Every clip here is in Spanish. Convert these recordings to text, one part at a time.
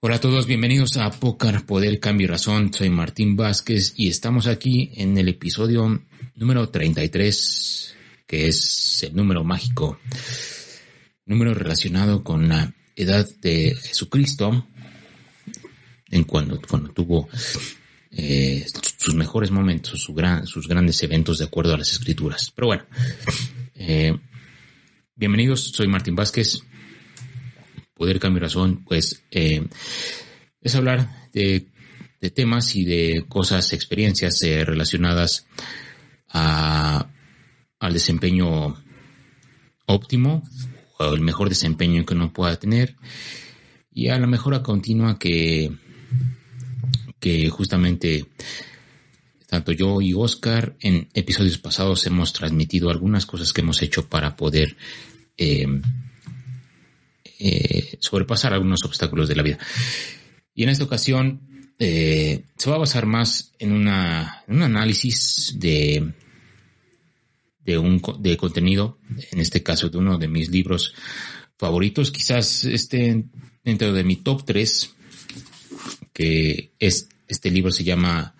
Hola a todos, bienvenidos a Pócar Poder Cambio y Razón. Soy Martín Vázquez y estamos aquí en el episodio número 33, que es el número mágico, número relacionado con la edad de Jesucristo, en cuando, cuando tuvo eh, sus mejores momentos, su gran, sus grandes eventos de acuerdo a las escrituras. Pero bueno, eh, bienvenidos, soy Martín Vázquez poder cambiar razón, pues eh, es hablar de, temas y de cosas, experiencias eh, relacionadas a, al desempeño óptimo o el mejor desempeño que uno pueda tener. Y a la mejora continua que, que justamente tanto yo y Oscar en episodios pasados hemos transmitido algunas cosas que hemos hecho para poder eh, eh, sobrepasar algunos obstáculos de la vida. Y en esta ocasión eh, se va a basar más en, una, un análisis de, de, un, de contenido, en este caso de uno de mis libros favoritos, quizás esté dentro de mi top 3, que es, este libro se llama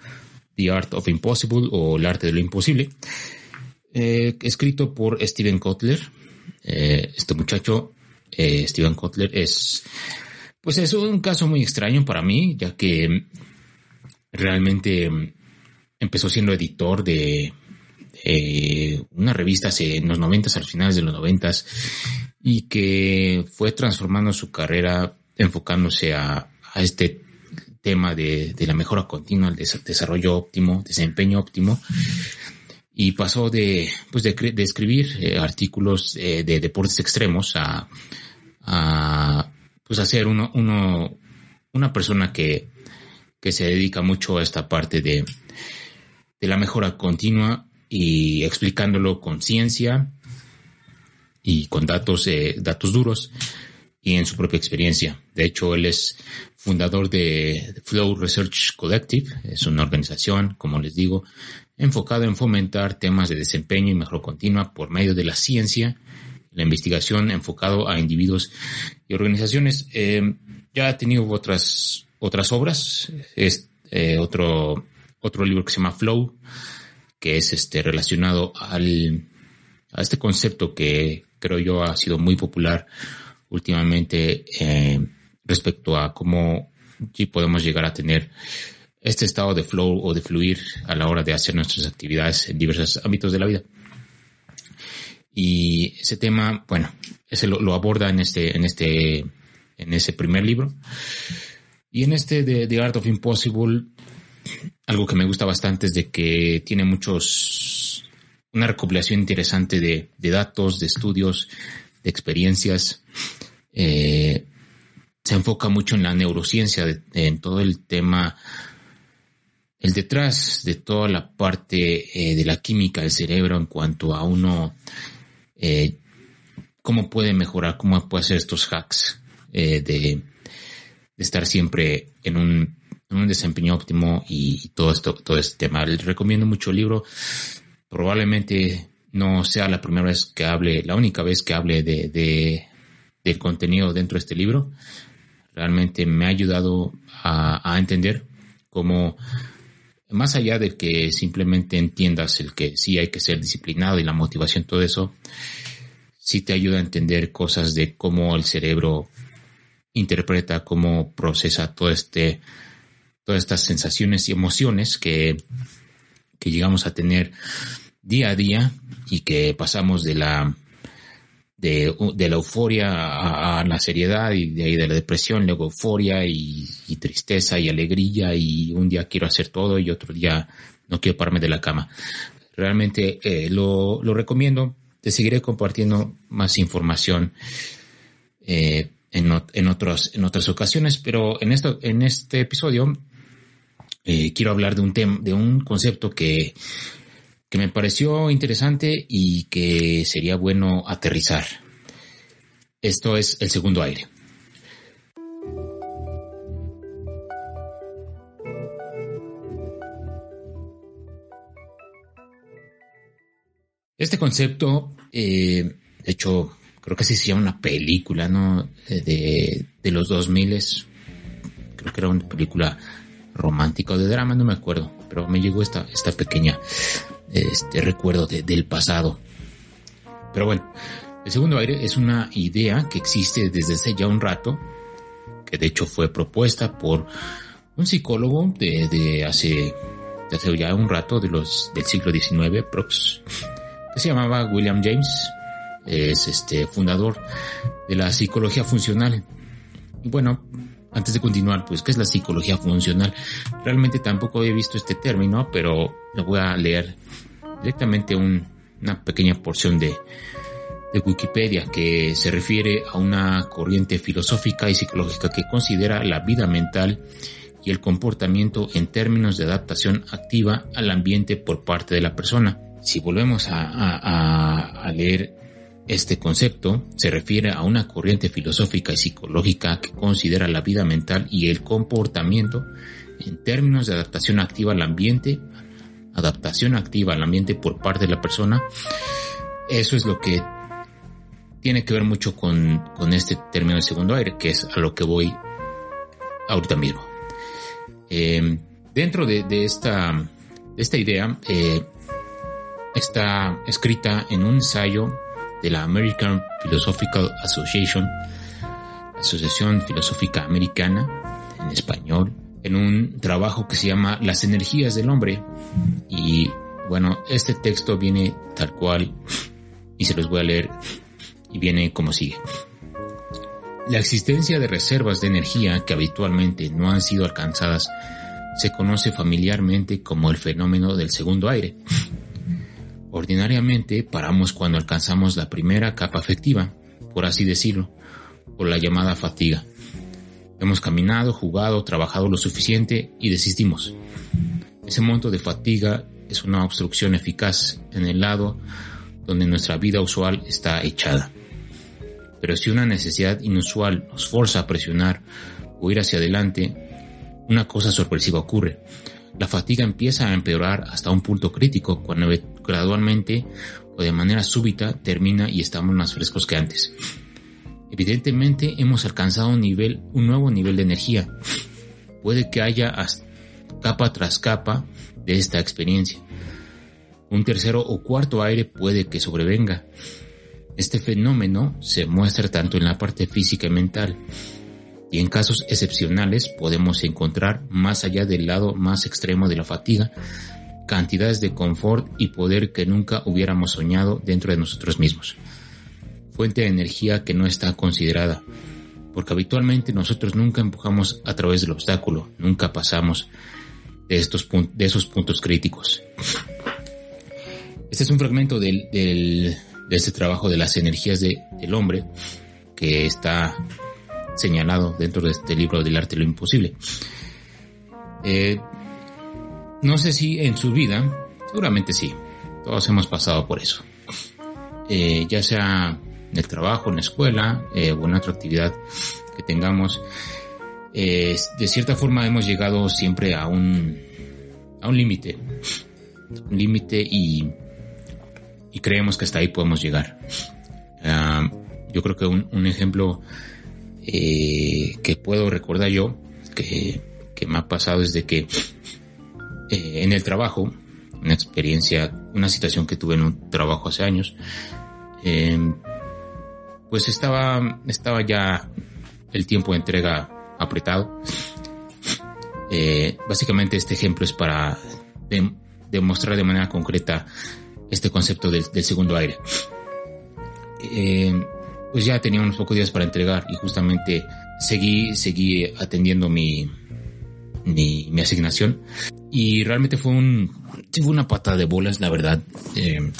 The Art of Impossible o El arte de lo imposible, eh, escrito por Steven Kotler. este muchacho eh, Steven Kotler es, pues es un caso muy extraño para mí, ya que realmente empezó siendo editor de una revista en los noventas, al finales de los noventas, y que fue transformando su carrera enfocándose a, este tema de, la mejora continua, el desarrollo óptimo, desempeño óptimo, y pasó de, pues de, escribir eh, artículos eh, de deportes extremos a, a pues a ser uno, uno, una persona que, que se dedica mucho a esta parte de, de la mejora continua y explicándolo con ciencia y con datos, eh, datos duros y en su propia experiencia. De hecho, él es fundador de Flow Research Collective, es una organización, como les digo, enfocada en fomentar temas de desempeño y mejora continua por medio de la ciencia, la investigación enfocado a individuos y organizaciones. Eh, ya ha tenido otras, otras obras, es eh, otro, otro libro que se llama Flow, que es este relacionado al, a este concepto que creo yo ha sido muy popular últimamente eh, respecto a cómo podemos llegar a tener este estado de flow o de fluir a la hora de hacer nuestras actividades en diversos ámbitos de la vida. Y ese tema, bueno, ese lo, aborda en este, en este, en ese primer libro. Y en este de The Art of Impossible, algo que me gusta bastante es de que tiene muchos, una recopilación interesante de, datos, de estudios, de experiencias. Eh, se enfoca mucho en la neurociencia, en todo el tema el detrás de toda la parte eh, de la química del cerebro en cuanto a uno, eh, cómo puede mejorar, cómo puede hacer estos hacks eh, de, estar siempre en un, desempeño óptimo y, todo esto, todo este tema. Recomiendo mucho el libro. Probablemente no sea la primera vez que hable, la única vez que hable de, de del contenido dentro de este libro. Realmente me ha ayudado a, a entender cómo más allá de que simplemente entiendas el que sí hay que ser disciplinado y la motivación, todo eso, sí te ayuda a entender cosas de cómo el cerebro interpreta, cómo procesa todo este, todas estas sensaciones y emociones que, que llegamos a tener día a día y que pasamos de la de, de la euforia a, la seriedad y de ahí de la depresión, luego euforia y, tristeza y alegría y un día quiero hacer todo y otro día no quiero pararme de la cama. Realmente eh, lo, lo, recomiendo. Te seguiré compartiendo más información. Eh, en, en, otros, en otras ocasiones, pero en, esto, en este episodio eh, quiero hablar de un tema, de un concepto que, que me pareció interesante y que sería bueno aterrizar. Esto es el segundo aire. Este concepto, eh, de hecho, creo que así se llama una película, ¿no? De, de los 2000 creo que era una película romántica o de drama, no me acuerdo, pero me llegó esta, esta pequeña, este recuerdo del pasado. Pero bueno, el segundo aire es una idea que existe desde hace ya un rato, que de hecho fue propuesta por un psicólogo de, de hace, de ya un rato, de los, del siglo XIX, prox, se llamaba William James, es este fundador de la psicología funcional. Y bueno, antes de continuar, pues, ¿qué es la psicología funcional? Realmente tampoco he visto este término, pero le voy a leer directamente una pequeña porción de Wikipedia que se refiere a una corriente filosófica y psicológica que considera la vida mental y el comportamiento en términos de adaptación activa al ambiente por parte de la persona si volvemos a, leer este concepto, se refiere a una corriente filosófica y psicológica que considera la vida mental y el comportamiento en términos de adaptación activa al ambiente, adaptación activa al ambiente por parte de la persona. Eso es lo que tiene que ver mucho con, este término de segundo aire, que es a lo que voy ahorita mismo. Eh, dentro de, esta, idea, eh, está escrita en un ensayo de la American Philosophical Association, Asociación Filosófica Americana, en español, en un trabajo que se llama Las energías del hombre. Y bueno, este texto viene tal cual y se los voy a leer y viene como sigue. La existencia de reservas de energía que habitualmente no han sido alcanzadas se conoce familiarmente como el fenómeno del segundo aire. Ordinariamente paramos cuando alcanzamos la primera capa afectiva, por así decirlo, o la llamada fatiga. Hemos caminado, jugado, trabajado lo suficiente y desistimos. Ese monto de fatiga es una obstrucción eficaz en el lado donde nuestra vida usual está echada. Pero si una necesidad inusual nos forza a presionar o ir hacia adelante, una cosa sorpresiva ocurre. La fatiga empieza a empeorar hasta un punto crítico cuando gradualmente o de manera súbita termina y estamos más frescos que antes. Evidentemente hemos alcanzado un nivel, un nuevo nivel de energía. Puede que haya capa tras capa de esta experiencia. Un tercero o cuarto aire puede que sobrevenga. Este fenómeno se muestra tanto en la parte física y mental y en casos excepcionales podemos encontrar más allá del lado más extremo de la fatiga cantidades de confort y poder que nunca hubiéramos soñado dentro de nosotros mismos. Fuente de energía que no está considerada, porque habitualmente nosotros nunca empujamos a través del obstáculo, nunca pasamos de, estos de esos puntos críticos. Este es un fragmento del, de este trabajo de las energías del hombre que está señalado dentro de este libro del arte lo imposible. Eh, no sé si en su vida, seguramente sí, todos hemos pasado por eso. Eh, ya sea en el trabajo, en la escuela eh, o en otra actividad que tengamos, de cierta forma hemos llegado siempre a un, a un límite, un límite y, y creemos que hasta ahí podemos llegar. Ah, yo creo que un, un ejemplo eh, que puedo recordar yo, que, me ha pasado desde que eh, en el trabajo, una experiencia, una situación que tuve en un trabajo hace años, em, pues estaba, estaba ya el tiempo de entrega apretado. Eh, básicamente este ejemplo es para demostrar de manera concreta este concepto del, del segundo aire. Eh, pues ya tenía unos pocos días para entregar y justamente seguí, seguí atendiendo mi, mi, mi asignación y realmente fue un, fue una patada de bolas, la verdad. Eh,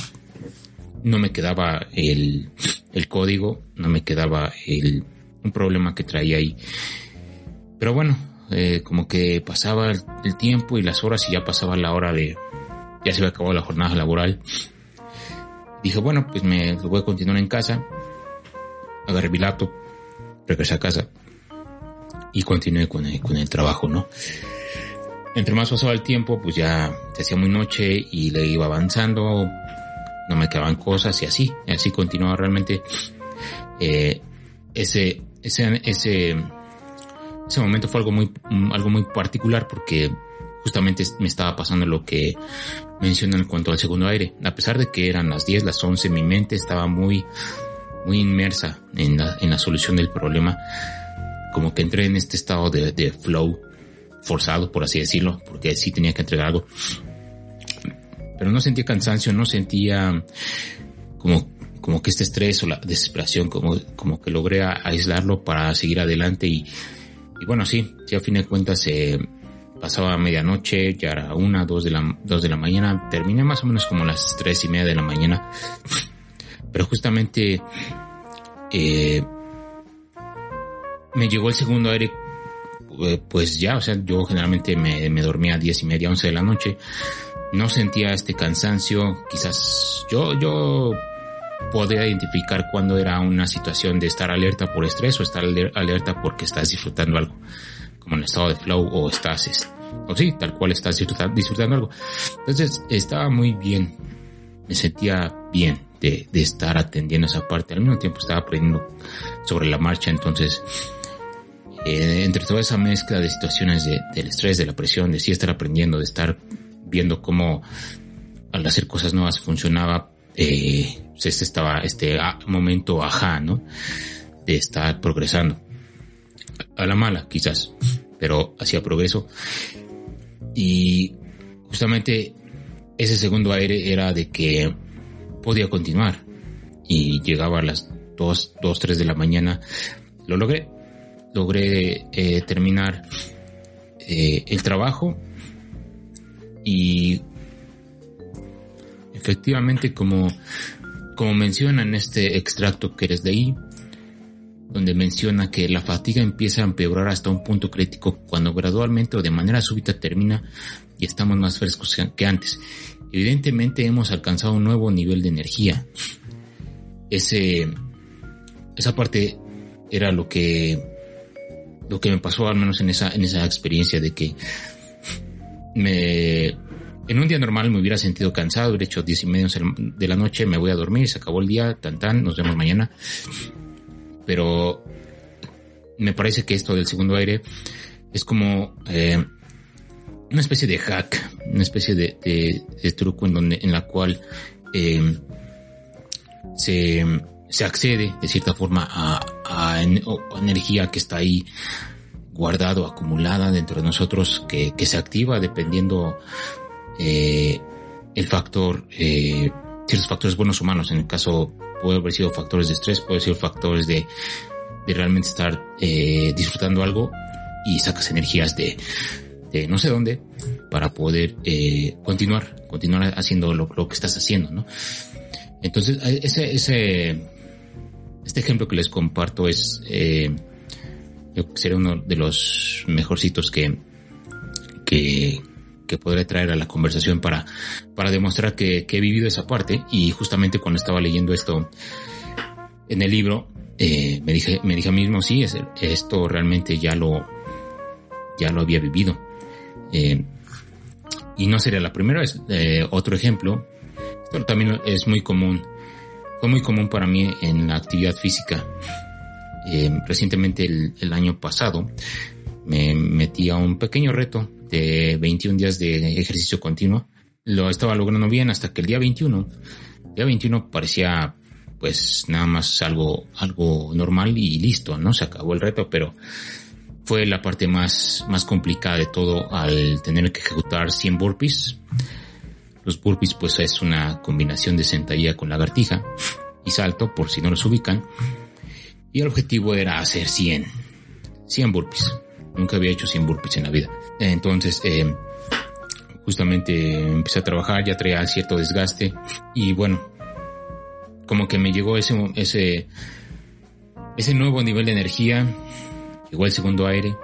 no me quedaba el, el código, no me quedaba el, un problema que traía ahí. Pero bueno, eh, como que pasaba el, tiempo y las horas y ya pasaba la hora de, ya se había acabado la jornada laboral. Dije, bueno, pues me voy a continuar en casa. Agarré mi laptop, regresé a casa y continué con el, con el trabajo, ¿no? Entre más pasaba el tiempo, pues ya se hacía muy noche y le iba avanzando, no me quedaban cosas y así, así continuaba realmente eh, ese, ese, ese, ese momento fue algo muy, algo muy particular porque justamente me estaba pasando lo que mencionan en cuanto al segundo aire. A pesar de que eran las 10, las 11, mi mente estaba muy, muy inmersa en la, en la solución del problema. Como que entré en este estado de, de flow forzado, por así decirlo, porque sí tenía que entregar algo pero no sentía cansancio, no sentía como, como que este estrés o la desesperación, como, como que logré aislarlo para seguir adelante y, y bueno, sí, sí a fin de cuentas eh, pasaba medianoche, ya era una, dos de la, dos de la mañana, terminé más o menos como las tres y media de la mañana, pero justamente eh, me llegó el segundo aire eh, pues ya, o sea, yo generalmente me, me dormía a diez y media, once de la noche, no sentía este cansancio, quizás yo, yo podía identificar cuando era una situación de estar alerta por estrés o estar alerta porque estás disfrutando algo, como en estado de flow o estás, o sí, tal cual estás disfrutando, algo. Entonces estaba muy bien, me sentía bien de, de estar atendiendo esa parte, al mismo tiempo estaba aprendiendo sobre la marcha, entonces eh, entre toda esa mezcla de situaciones de, del estrés, de la presión, de sí estar aprendiendo, de estar viendo cómo al hacer cosas nuevas funcionaba, eh, pues este estaba este momento ajá, ¿no? De estar progresando. A la mala, quizás, pero hacía progreso. Y justamente ese segundo aire era de que podía continuar. Y llegaba a las 2, 2 3 de la mañana. Lo logré. Logré eh, terminar eh, el trabajo y efectivamente como, como menciona en este extracto que eres de ahí, donde menciona que la fatiga empieza a empeorar hasta un punto crítico cuando gradualmente o de manera súbita termina y estamos más frescos que antes. Evidentemente hemos alcanzado un nuevo nivel de energía. Ese, esa parte era lo que, lo que me pasó al menos en esa, en esa experiencia de que me, en un día normal me hubiera sentido cansado, hubiera hecho diez y media de la noche, me voy a dormir, se acabó el día, tan tan, nos vemos mañana. Pero me parece que esto del segundo aire es como eh, una especie de hack, una especie de, truco en donde, en la cual eh, se, se accede de cierta forma a, a energía que está ahí guardado, acumulada dentro de nosotros, que, que se activa dependiendo eh, el factor, eh, ciertos factores buenos humanos. En el caso puede haber sido factores de estrés, puede ser factores de, de realmente estar eh, disfrutando algo y sacas energías de, de no sé dónde para poder eh, continuar, continuar haciendo lo, lo, que estás haciendo, ¿no? Entonces, ese, ese, este ejemplo que les comparto es, eh, sería uno de los mejorcitos que, que, que podré traer a la conversación para, para demostrar que, he vivido esa parte. Y justamente cuando estaba leyendo esto en el libro, eh, me dije, me dije a mí mismo, sí, esto realmente ya lo, ya lo había vivido. Eh, y no sería la primera vez. Eh, otro ejemplo, esto también es muy común, fue muy común para mí en la actividad física. Eh, recientemente el, año pasado me metí a un pequeño reto de 21 días de ejercicio continuo. Lo estaba logrando bien hasta que el día 21, el día 21 parecía pues nada más algo, algo normal y listo, ¿no? Se acabó el reto, pero fue la parte más, más complicada de todo al tener que ejecutar 100 burpees. Los burpees pues es una combinación de sentadilla con lagartija y salto, por si no los ubican. Y el objetivo era hacer 100, 100 burpees. Nunca había hecho 100 burpees en la vida. Entonces, eh, justamente empecé a trabajar, ya traía cierto desgaste y bueno, como que me llegó ese, ese, ese nuevo nivel de energía, llegó el segundo aire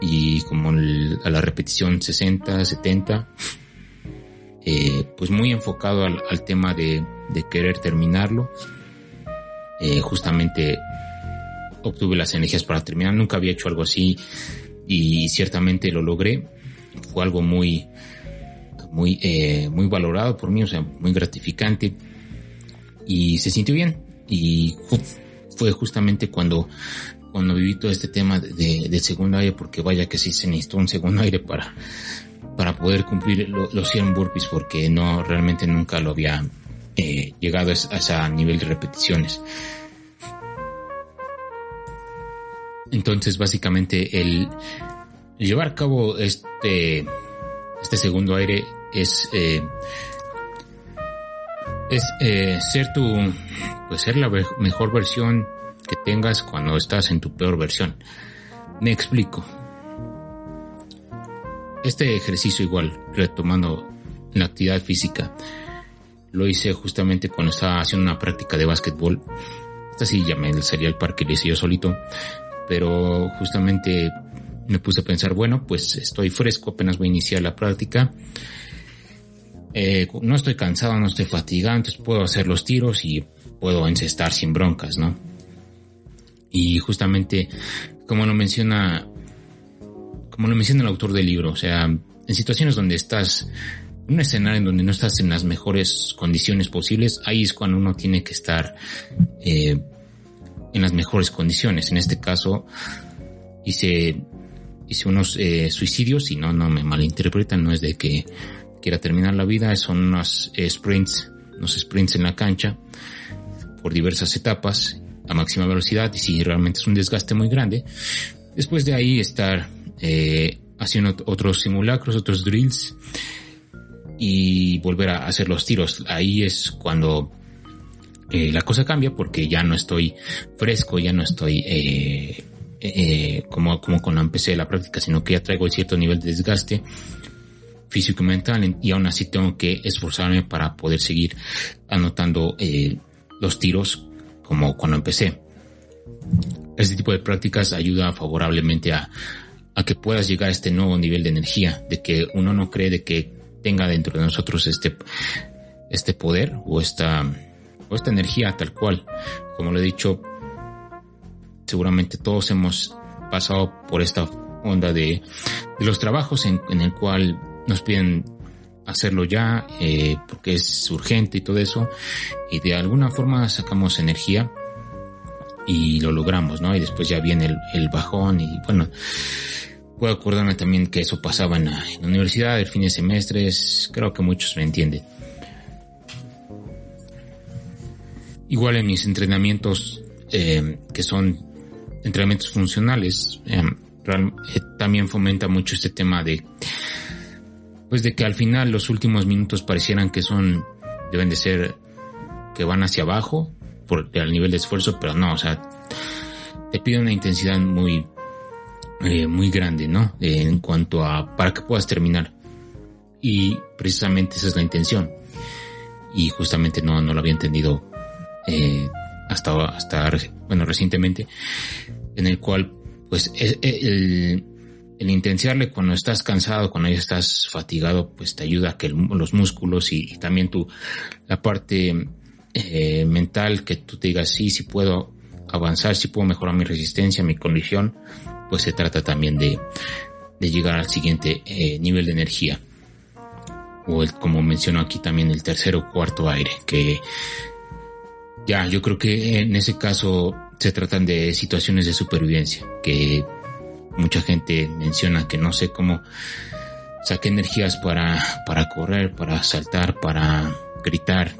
y como a la repetición 60, 70, eh, pues muy enfocado al, tema de, querer terminarlo. Eh, justamente obtuve las energías para terminar, nunca había hecho algo así y ciertamente lo logré. Fue algo muy, muy, eh, muy valorado por mí, o sea, muy gratificante y se sintió bien y fue justamente cuando cuando viví todo este tema de, del segundo aire, porque vaya que sí se necesitó un segundo aire para, para poder cumplir los 100 burpees, porque no, realmente nunca lo había eh, llegado a, ese nivel de repeticiones. Entonces, básicamente, el, llevar a cabo este, este segundo aire es, eh, es eh, ser tu, pues ser la mejor versión tengas cuando estás en tu peor versión. Me explico. Este ejercicio igual, retomando la actividad física, lo hice justamente cuando estaba haciendo una práctica de básquetbol. Esta sí ya me salía al parque, lo hice yo solito, pero justamente me puse a pensar, bueno, pues estoy fresco, apenas voy a iniciar la práctica. Eh, no estoy cansado, no estoy fatigado, entonces puedo hacer los tiros y puedo encestar sin broncas, ¿no? Y justamente, como lo menciona, como lo menciona el autor del libro, o sea, en situaciones donde estás, en un escenario en donde no estás en las mejores condiciones posibles, ahí es cuando uno tiene que estar eh, en las mejores condiciones. En este caso, hice, hice unos eh, suicidios, y no, no me malinterpretan, no es de que quiera terminar la vida, son unos sprints, unos sprints en la cancha por diversas etapas a máxima velocidad y si realmente es un desgaste muy grande. Después de ahí estar eh, haciendo otros simulacros, otros drills y volver a hacer los tiros. Ahí es cuando eh, la cosa cambia porque ya no estoy fresco, ya no estoy eh, eh, como, como cuando empecé la práctica, sino que ya traigo cierto nivel de desgaste físico y mental y aún así tengo que esforzarme para poder seguir anotando los tiros como cuando empecé. Este tipo de prácticas ayuda favorablemente a, que puedas llegar a este nuevo nivel de energía, de que uno no cree de que tenga dentro de nosotros este, este poder o esta, o esta energía tal cual. Como lo he dicho, seguramente todos hemos pasado por esta onda de, de los trabajos en, en, el cual nos piden hacerlo ya eh, porque es urgente y todo eso y de alguna forma sacamos energía y lo logramos, ¿no? Y después ya viene el, el bajón y bueno, puedo acordarme también que eso pasaba en la, universidad, el fin de semestre, creo que muchos me entienden. Igual en mis entrenamientos, eh, que son entrenamientos funcionales, eh, también fomenta mucho este tema de pues de que al final los últimos minutos parecieran que son, deben de ser, que van hacia abajo por el nivel de esfuerzo, pero no, o sea, te pide una intensidad muy, eh, muy grande, ¿no? en cuanto a, para que puedas terminar. Y precisamente esa es la intención. Y justamente no, no lo había entendido eh, hasta, hasta, bueno, recientemente, en el cual, pues, el, el intensiarle cuando estás cansado, cuando ya estás fatigado, pues te ayuda a que los músculos y, también tu, la parte eh, mental, que tú te digas, sí, sí puedo avanzar, sí puedo mejorar mi resistencia, mi condición, pues se trata también de, de llegar al siguiente eh, nivel de energía. O el, como menciono aquí también el tercer o cuarto aire, que ya, yo creo que en ese caso se tratan de situaciones de supervivencia, que mucha gente menciona que no sé cómo saqué energías para, para correr, para saltar, para gritar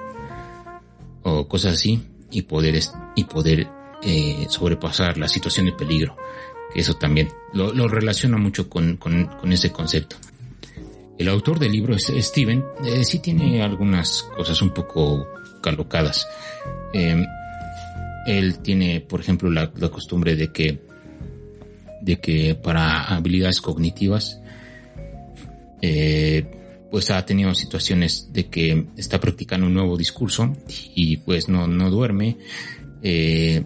o cosas así y poder, y poder eh, sobrepasar la situación de peligro. Eso también lo, relaciona mucho con, con, ese concepto. El autor del libro, Steven, eh, sí tiene algunas cosas un poco calocadas. Eh, él tiene, por ejemplo, la costumbre de que de que para habilidades cognitivas, eh, pues ha tenido situaciones de que está practicando un nuevo discurso y pues no, no duerme, eh,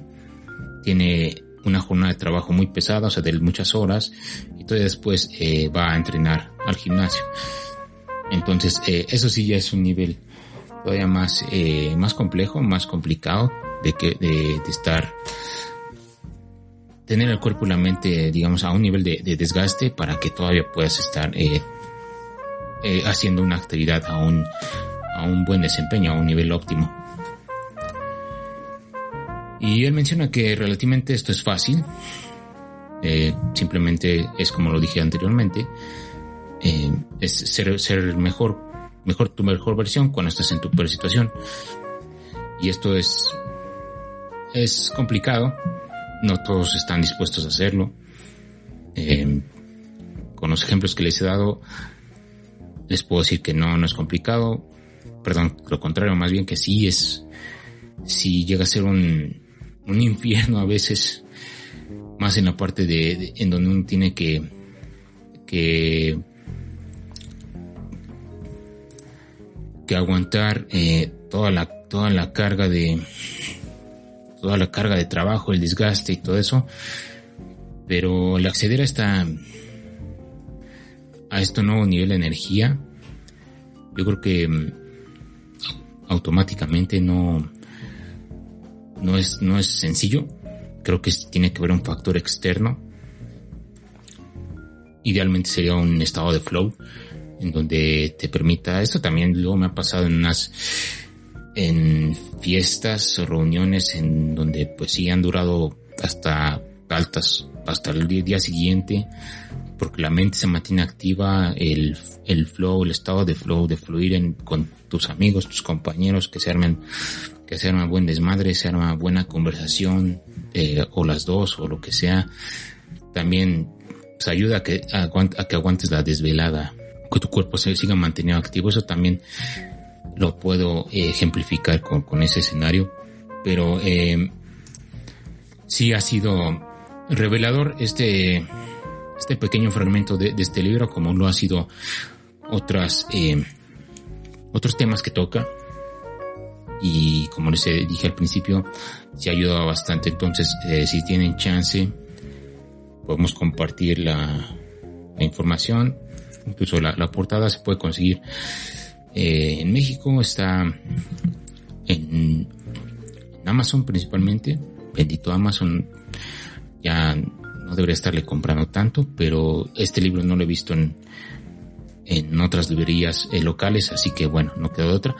tiene una jornada de trabajo muy pesada, o sea, de muchas horas, y todavía después eh, va a entrenar al gimnasio. Entonces, eh, eso sí ya es un nivel todavía más, eh, más complejo, más complicado de que, de, estar, tener el cuerpo y la mente, digamos, a un nivel de, desgaste para que todavía puedas estar haciendo una actividad a un, a un buen desempeño, a un nivel óptimo. Y él menciona que relativamente esto es fácil, eh, simplemente es como lo dije anteriormente, eh, es ser, ser, mejor, mejor tu mejor versión cuando estás en tu peor situación. Y esto es, es complicado, no todos están dispuestos a hacerlo. Eh, con los ejemplos que les he dado, les puedo decir que no, no es complicado. Perdón, lo contrario, más bien que sí es, si llega a ser un, un infierno a veces, más en la parte de, en donde uno tiene que, que, que aguantar eh, toda la toda la carga de toda la carga de trabajo, el desgaste y todo eso, pero el acceder a esta a este nuevo nivel de energía, yo creo que mm, automáticamente no no es, no es sencillo. Creo que tiene que ver un factor externo. Idealmente sería un estado de flow en donde te permita esto también luego me ha pasado en unas en fiestas reuniones en donde pues sí han durado hasta altas hasta el día, siguiente porque la mente se mantiene activa el, el flow el estado de flow de fluir en, con tus amigos tus compañeros que se armen que se arma buen desmadre, se arma buena conversación, eh, o las dos, o lo que sea. También pues, ayuda a que, a, que aguantes la desvelada, que tu cuerpo se siga manteniendo activo. Eso también lo puedo eh, ejemplificar con, con, ese escenario. Pero eh, sí ha sido revelador este, este pequeño fragmento de, de este libro, como lo ha sido otras, eh, otros temas que toca y como les dije al principio, se ha ayudado bastante. Entonces, eh, si tienen chance, podemos compartir la, información. Incluso la, portada se puede conseguir eh, en México, está en, Amazon principalmente. Bendito Amazon, ya no debería estarle comprando tanto, pero este libro no lo he visto en, en otras librerías eh, locales, así que bueno, no quedó otra.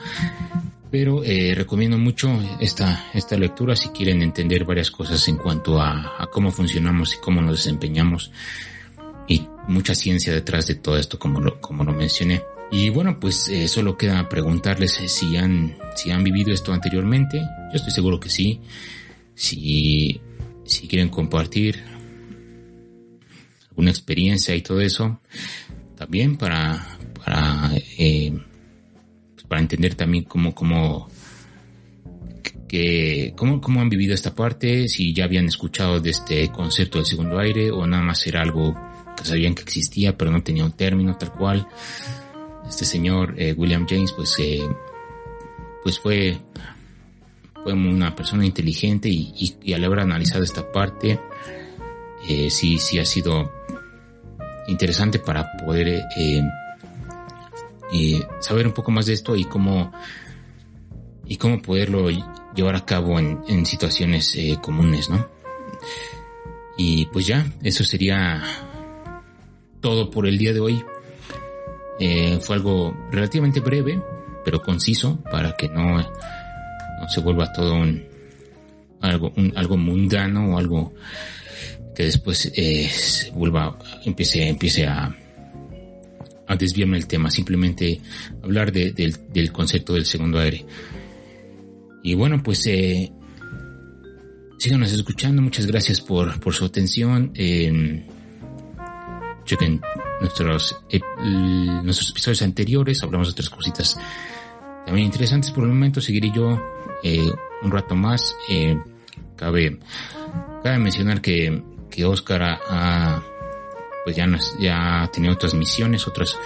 Pero eh, recomiendo mucho esta, esta lectura si quieren entender varias cosas en cuanto a, cómo funcionamos y cómo nos desempeñamos. Y mucha ciencia detrás de todo esto, como lo, como lo mencioné. Y bueno, pues eh, solo queda preguntarles si han, si han vivido esto anteriormente. Yo estoy seguro que sí. Si, si quieren compartir alguna experiencia y todo eso, también para, para eh, para entender también cómo, cómo, que, cómo, cómo han vivido esta parte, si ya habían escuchado de este concepto del segundo aire o nada más era algo que sabían que existía pero no tenía un término tal cual. Este señor eh, William James pues, eh, pues fue, fue una persona inteligente y, al haber analizado esta parte eh, sí, sí ha sido interesante para poder eh, y saber un poco más de esto y cómo y cómo poderlo llevar a cabo en, situaciones eh, comunes, ¿no? Y pues ya, eso sería todo por el día de hoy. Eh, fue algo relativamente breve, pero conciso, para que no, no se vuelva todo un algo, un, algo mundano o algo que después eh, vuelva, empiece, empiece a, a desviarme el tema, simplemente hablar del, concepto del segundo aire. Y bueno, pues eh, síganos escuchando, muchas gracias por, por su atención. Eh, chequen nuestros, nuestros episodios anteriores, hablamos de otras cositas también interesantes. Por el momento seguiré yo eh, un rato más. Eh, cabe, cabe mencionar que, que Oscar ha pues ya, ya ha tenido otras misiones, otras,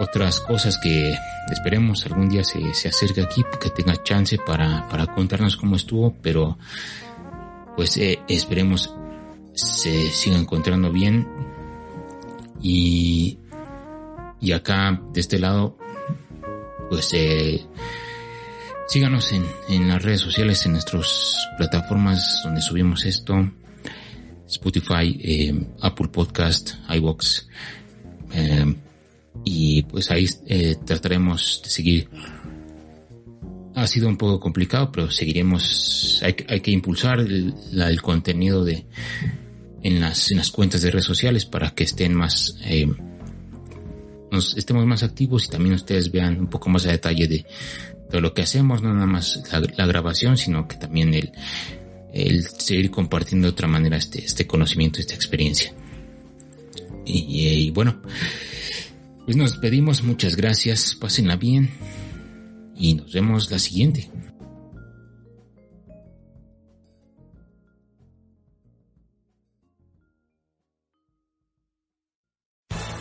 otras cosas que esperemos algún día se, se acerque aquí, que tenga chance para, para contarnos cómo estuvo, pero pues eh, esperemos se siga encontrando bien y, y acá de este lado pues eh, síganos en, en las redes sociales en nuestras plataformas donde subimos esto Spotify, eh, Apple Podcast, iVoox. Eh, y pues ahí eh, trataremos de seguir. Ha sido un poco complicado, pero seguiremos. Hay, hay que impulsar el, el, contenido de en las, en las cuentas de redes sociales para que estén más. Eh, estemos más activos y también ustedes vean un poco más a detalle de todo lo que hacemos, no nada más la, grabación, sino que también el, el seguir compartiendo de otra manera este, este conocimiento, esta experiencia. Y, y, bueno, pues nos despedimos, muchas gracias, pásenla bien y nos vemos la siguiente.